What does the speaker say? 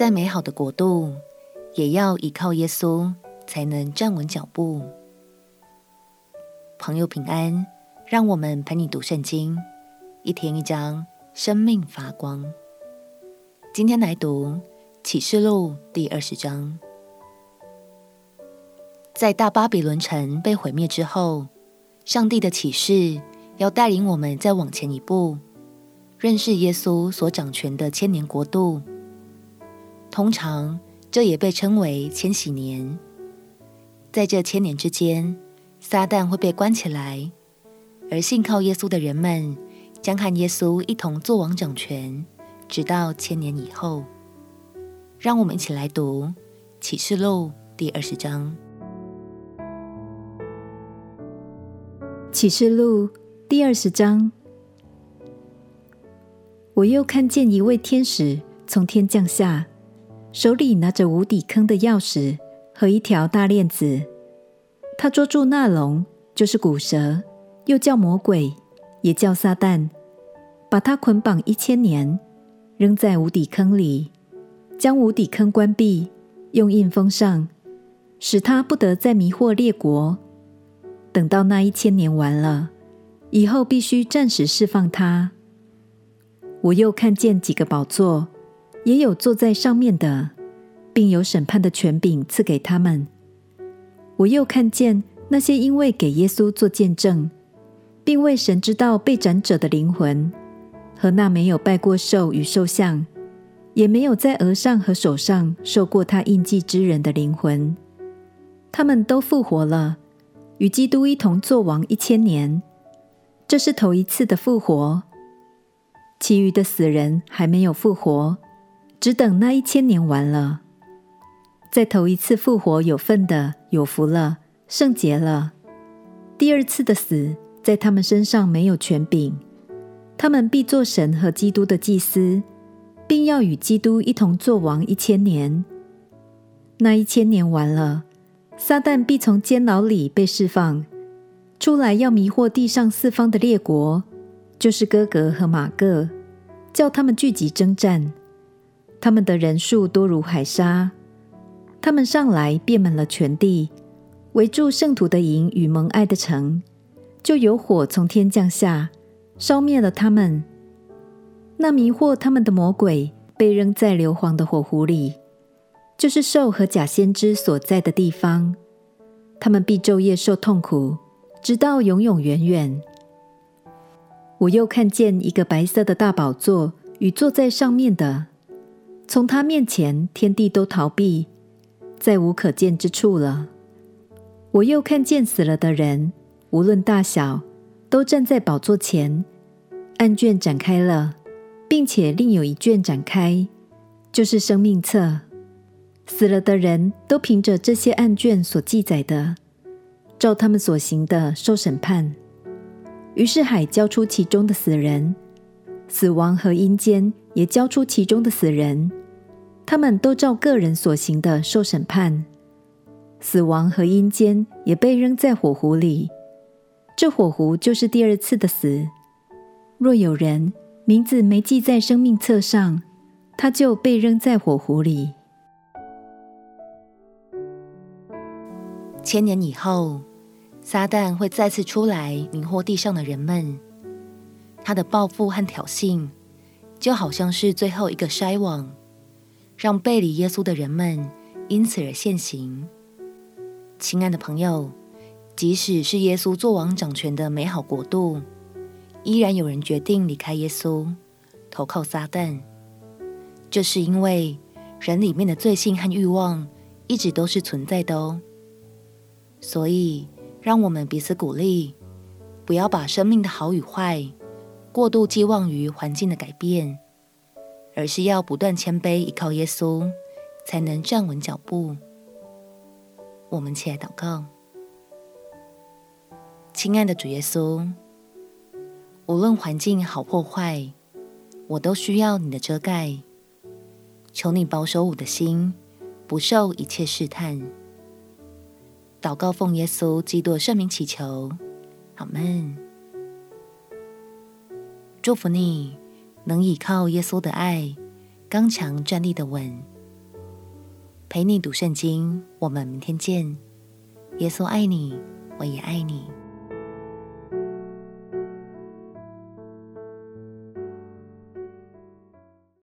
再美好的国度，也要依靠耶稣才能站稳脚步。朋友平安，让我们陪你读圣经，一天一章，生命发光。今天来读启示录第二十章。在大巴比伦城被毁灭之后，上帝的启示要带领我们再往前一步，认识耶稣所掌权的千年国度。通常，这也被称为千禧年。在这千年之间，撒旦会被关起来，而信靠耶稣的人们将和耶稣一同作王掌权，直到千年以后。让我们一起来读启示录第二十章。启示录第二十章，我又看见一位天使从天降下，手里拿着无底坑的钥匙和一条大链子。他捉住那龙，就是古蛇，又叫魔鬼，也叫撒旦，把他捆绑一千年，扔在无底坑里，将无底坑关闭，用印封上，使他不得再迷惑列国。等到那一千年完了以后，必须暂时释放他。我又看见几个宝座，也有坐在上面的，并有审判的权柄赐给他们。我又看见那些因为给耶稣做见证，并为神之道被斩者的灵魂，和那没有拜过兽与兽像，也没有在额上和手上受过他印记之人的灵魂，他们都复活了。与基督一同作王一千年，这是头一次的复活。其余的死人还没有复活，只等那一千年完了。在头一次复活有份的，有福了，圣洁了。第二次的死在他们身上没有权柄，他们必做神和基督的祭司，并要与基督一同作王一千年。那一千年完了。撒旦必从监牢里被释放出来，要迷惑地上四方的列国，就是哥格和马各，叫他们聚集征战。他们的人数多如海沙，他们上来遍满了全地，围住圣徒的营与蒙爱的城，就有火从天降下，烧灭了他们。那迷惑他们的魔鬼被扔在硫磺的火湖里。就是兽和假先知所在的地方，他们必昼夜受痛苦，直到永永远远。我又看见一个白色的大宝座与坐在上面的，从他面前天地都逃避，再无可见之处了。我又看见死了的人，无论大小，都站在宝座前，案卷展开了，并且另有一卷展开，就是生命册。死了的人都凭着这些案卷所记载的，照他们所行的受审判。于是海交出其中的死人，死亡和阴间也交出其中的死人，他们都照个人所行的受审判。死亡和阴间也被扔在火湖里，这火湖就是第二次的死。若有人名字没记在生命册上，他就被扔在火湖里。千年以后，撒旦会再次出来迷惑地上的人们。他的报复和挑衅，就好像是最后一个筛网，让背离耶稣的人们因此而现形。亲爱的朋友，即使是耶稣作王掌权的美好国度，依然有人决定离开耶稣，投靠撒旦。这是因为人里面的罪性和欲望一直都是存在的哦。所以，让我们彼此鼓励，不要把生命的好与坏过度寄望于环境的改变，而是要不断谦卑，依靠耶稣，才能站稳脚步。我们起来祷告，亲爱的主耶稣，无论环境好或坏，我都需要你的遮盖。求你保守我的心，不受一切试探。祷告奉耶稣基督圣名祈求，阿门。祝福你能依靠耶稣的爱刚强站立的稳。陪你读圣经我们明天见。耶稣爱你我也爱你。